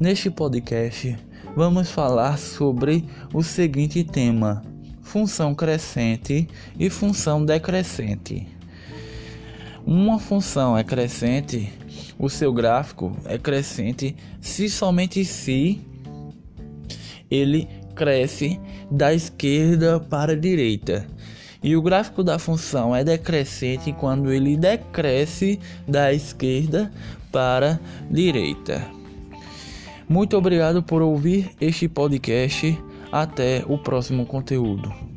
Neste podcast, vamos falar sobre o seguinte tema: função crescente e função decrescente. Uma função é crescente, o seu gráfico é crescente se somente se ele cresce da esquerda para a direita. E o gráfico da função é decrescente quando ele decresce da esquerda para a direita. Muito obrigado por ouvir este podcast. Até o próximo conteúdo.